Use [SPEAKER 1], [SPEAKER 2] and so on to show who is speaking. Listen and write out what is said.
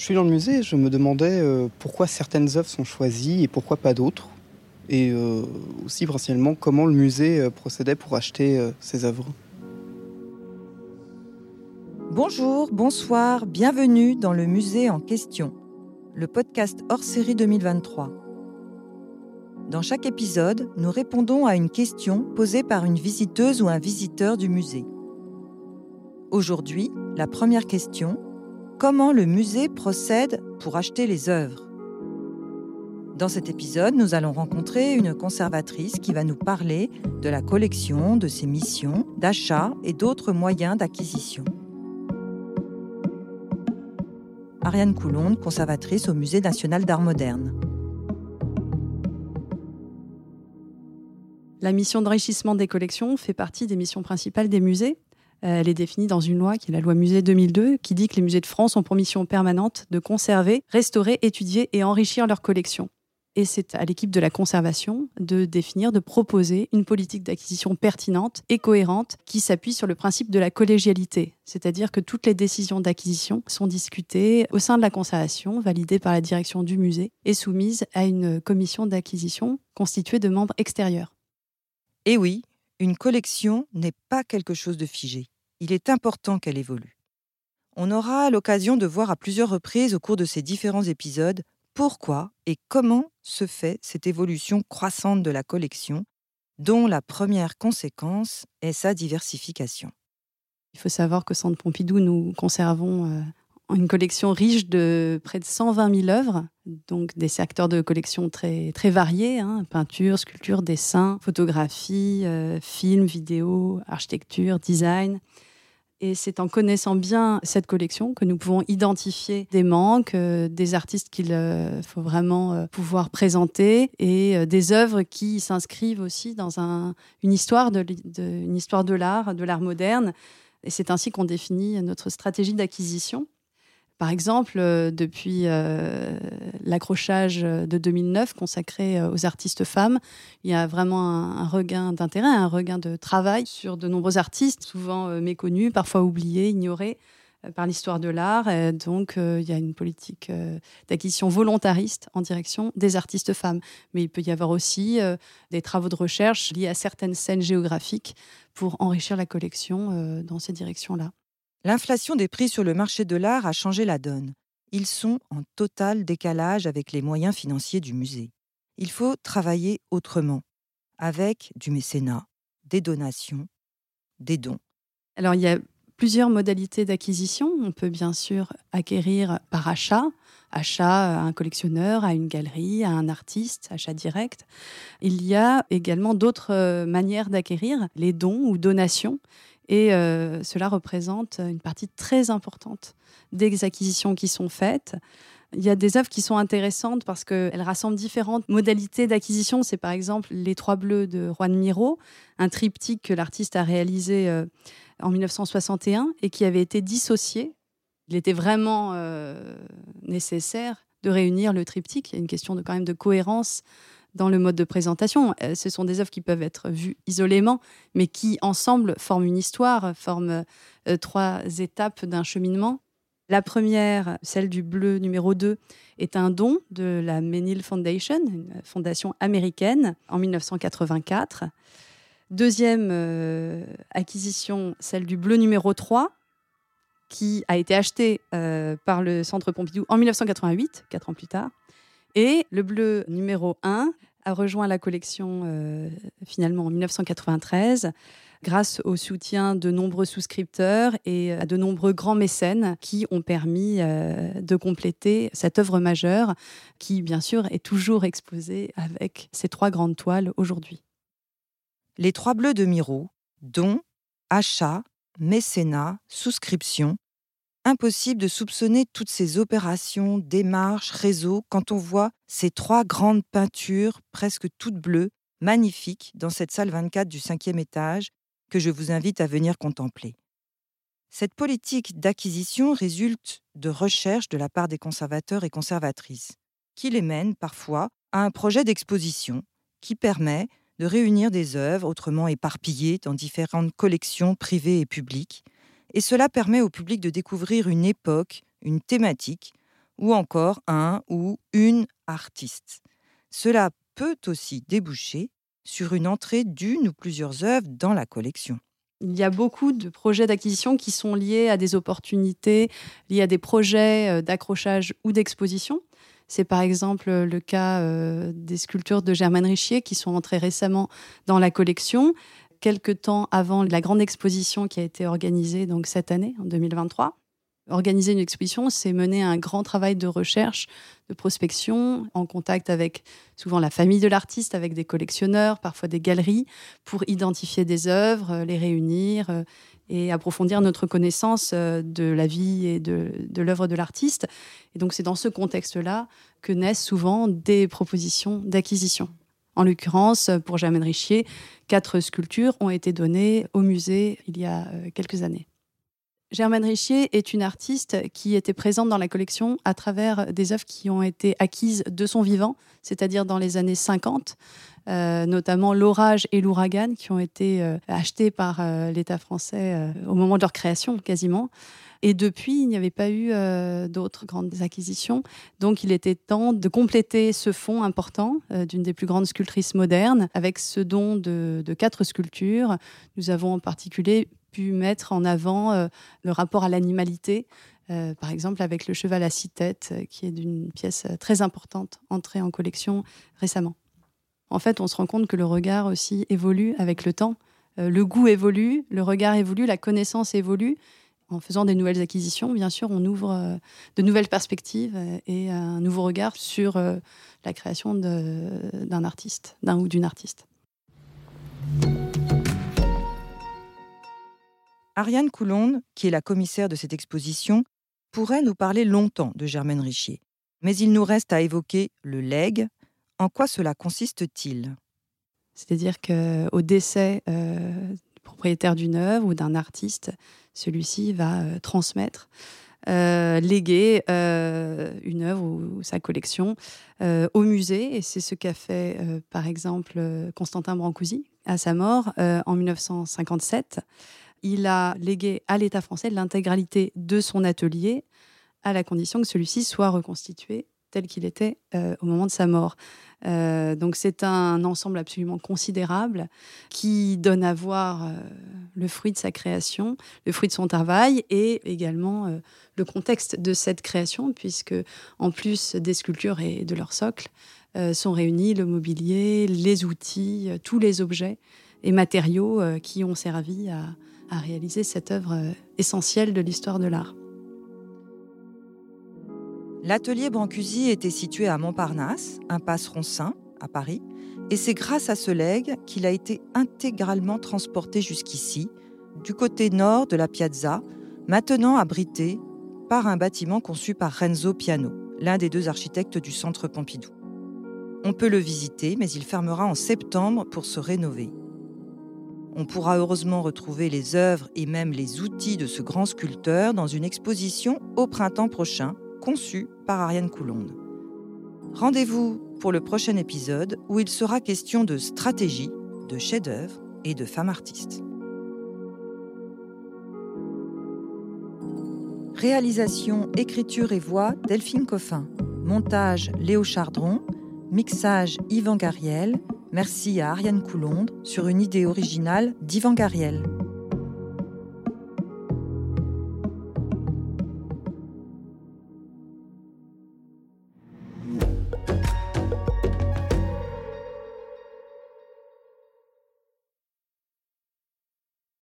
[SPEAKER 1] Je suis dans le musée et je me demandais euh, pourquoi certaines œuvres sont choisies et pourquoi pas d'autres. Et euh, aussi principalement comment le musée euh, procédait pour acheter ces œuvres.
[SPEAKER 2] Bonjour, bonsoir, bienvenue dans le musée en question, le podcast hors série 2023. Dans chaque épisode, nous répondons à une question posée par une visiteuse ou un visiteur du musée. Aujourd'hui, la première question Comment le musée procède pour acheter les œuvres Dans cet épisode, nous allons rencontrer une conservatrice qui va nous parler de la collection, de ses missions, d'achat et d'autres moyens d'acquisition. Ariane Coulonde, conservatrice au Musée national d'art moderne.
[SPEAKER 3] La mission d'enrichissement des collections fait partie des missions principales des musées elle est définie dans une loi qui est la loi Musée 2002, qui dit que les musées de France ont pour mission permanente de conserver, restaurer, étudier et enrichir leurs collections. Et c'est à l'équipe de la conservation de définir, de proposer une politique d'acquisition pertinente et cohérente qui s'appuie sur le principe de la collégialité, c'est-à-dire que toutes les décisions d'acquisition sont discutées au sein de la conservation, validées par la direction du musée et soumises à une commission d'acquisition constituée de membres extérieurs.
[SPEAKER 2] Et oui, une collection n'est pas quelque chose de figé. Il est important qu'elle évolue. On aura l'occasion de voir à plusieurs reprises au cours de ces différents épisodes pourquoi et comment se fait cette évolution croissante de la collection, dont la première conséquence est sa diversification.
[SPEAKER 3] Il faut savoir que Centre Pompidou, nous conservons euh, une collection riche de près de 120 000 œuvres, donc des secteurs de collection très, très variés, hein, peinture, sculpture, dessin, photographie, euh, film, vidéo, architecture, design. Et c'est en connaissant bien cette collection que nous pouvons identifier des manques, euh, des artistes qu'il euh, faut vraiment pouvoir présenter et des œuvres qui s'inscrivent aussi dans un, une, histoire de, une histoire de l'art, de l'art moderne. Et c'est ainsi qu'on définit notre stratégie d'acquisition. Par exemple, euh, depuis euh, l'accrochage de 2009 consacré euh, aux artistes femmes, il y a vraiment un, regain d'intérêt, un regain de travail sur de nombreux artistes, souvent méconnus, parfois oubliés, ignorés par l'histoire de l'art. Donc, il y a une politique d'acquisition volontariste en direction des artistes femmes. Mais il peut y avoir aussi des travaux de recherche liés à certaines scènes géographiques pour enrichir la collection dans ces directions-là.
[SPEAKER 2] L'inflation des prix sur le marché de l'art a changé la donne. Ils sont en total décalage avec les moyens financiers du musée. Il faut travailler autrement, avec du mécénat, des donations, des dons.
[SPEAKER 3] Alors il y a plusieurs modalités d'acquisition. On peut bien sûr acquérir par achat, achat à un collectionneur, à une galerie, à un artiste, achat direct. Il y a également d'autres euh, manières d'acquérir, les dons ou donations. Et euh, cela représente une partie très importante des acquisitions qui sont faites. Il y a des œuvres qui sont intéressantes parce qu'elles rassemblent différentes modalités d'acquisition. C'est par exemple Les Trois Bleus de Juan Miro, un triptyque que l'artiste a réalisé euh, en 1961 et qui avait été dissocié. Il était vraiment euh, nécessaire de réunir le triptyque. Il y a une question de, quand même de cohérence dans le mode de présentation. Euh, ce sont des œuvres qui peuvent être vues isolément, mais qui ensemble forment une histoire, forment euh, trois étapes d'un cheminement. La première, celle du bleu numéro 2, est un don de la Menil Foundation, une fondation américaine, en 1984. Deuxième euh, acquisition, celle du bleu numéro 3, qui a été achetée par le Centre Pompidou en 1988, quatre ans plus tard. Et le bleu numéro 1 a rejoint la collection euh, finalement en 1993 grâce au soutien de nombreux souscripteurs et à de nombreux grands mécènes qui ont permis euh, de compléter cette œuvre majeure qui, bien sûr, est toujours exposée avec ces trois grandes toiles aujourd'hui.
[SPEAKER 2] Les trois bleus de Miro, dont achat, mécénat, souscription, impossible de soupçonner toutes ces opérations, démarches, réseaux quand on voit ces trois grandes peintures, presque toutes bleues, magnifiques, dans cette salle 24 du cinquième étage, que je vous invite à venir contempler. Cette politique d'acquisition résulte de recherches de la part des conservateurs et conservatrices, qui les mènent parfois à un projet d'exposition qui permet de réunir des œuvres autrement éparpillées dans différentes collections privées et publiques, et cela permet au public de découvrir une époque, une thématique, ou encore un ou une artiste. Cela peut aussi déboucher sur une entrée d'une ou plusieurs œuvres dans la collection.
[SPEAKER 3] Il y a beaucoup de projets d'acquisition qui sont liés à des opportunités, liés à des projets euh, d'accrochage ou d'exposition. C'est par exemple le cas euh, des sculptures de Germaine Richier qui sont entrées récemment dans la collection, quelques temps avant la grande exposition qui a été organisée donc cette année, en 2023. Organiser une exposition, c'est mener un grand travail de recherche, de prospection, en contact avec souvent la famille de l'artiste, avec des collectionneurs, parfois des galeries, pour identifier des œuvres, les réunir euh, et approfondir notre connaissance euh, de la vie et de, de l'œuvre de l'artiste. Et donc c'est dans ce contexte-là que naissent souvent des propositions d'acquisition. En l'occurrence, pour Germaine Richier, quatre sculptures ont été données au musée il y a euh, quelques années. Germaine Richier est une artiste qui était présente dans la collection à travers des œuvres qui ont été acquises de son vivant, c'est-à-dire dans les années 50, euh, notamment L'orage et l'ouragan, qui ont été euh, achetés par euh, l'État français au moment de leur création quasiment. Et depuis, il n'y avait pas eu d'autres grandes acquisitions. Donc, il était temps de compléter ce fonds important d'une des plus grandes sculptrices modernes avec ce don de, quatre sculptures. Nous avons en particulier pu mettre en avant euh, le rapport à l'animalité, euh, par exemple avec le cheval à six têtes, euh, qui est d'une pièce très importante entrée en collection récemment. En fait, on se rend compte que le regard aussi évolue avec le temps. le goût évolue, le regard évolue, la connaissance évolue. En faisant des nouvelles acquisitions, bien sûr, on ouvre de nouvelles perspectives et un nouveau regard sur la création d'un artiste, d'un ou d'une artiste.
[SPEAKER 2] Ariane Coulonde, qui est la commissaire de cette exposition, pourrait nous parler longtemps de Germaine Richier. Mais il nous reste à évoquer le legs. En quoi cela consiste-t-il?
[SPEAKER 3] C'est-à-dire qu'au décès euh, du propriétaire d'une œuvre ou d'un artiste, celui-ci va euh, transmettre, euh, léguer une œuvre ou, sa collection au musée. Et c'est ce qu'a fait, par exemple, Constantin Brancusi à sa mort en 1957 il a légué à l'État français l'intégralité de son atelier à la condition que celui-ci soit reconstitué tel qu'il était euh, au moment de sa mort. Euh, donc c'est un ensemble absolument considérable qui donne à voir euh, le fruit de sa création, le fruit de son travail et également le contexte de cette création, puisque en plus des sculptures et de leur socle, sont réunis le mobilier, les outils, tous les objets et matériaux qui ont servi à, à réaliser cette œuvre essentielle de l'histoire de l'art.
[SPEAKER 2] L'atelier Brancusi était situé à Montparnasse, impasse Roncin, à Paris, et c'est grâce à ce legs qu'il a été intégralement transporté jusqu'ici, du côté nord de la piazza, maintenant abrité par un bâtiment conçu par Renzo Piano, l'un des deux architectes du Centre Pompidou. On peut le visiter, mais il fermera en septembre pour se rénover. On pourra heureusement retrouver les œuvres et même les outils de ce grand sculpteur dans une exposition au printemps prochain, conçue par Ariane Coulonde. Rendez-vous pour le prochain épisode où il sera question de stratégie, de chef-d'œuvre et de femmes artistes. Réalisation, écriture et voix Delphine Coffin. Montage Léo Chardron. Mixage Yvan Gariel. Merci à Ariane Coulonde sur une idée originale d'Yvan Gariel.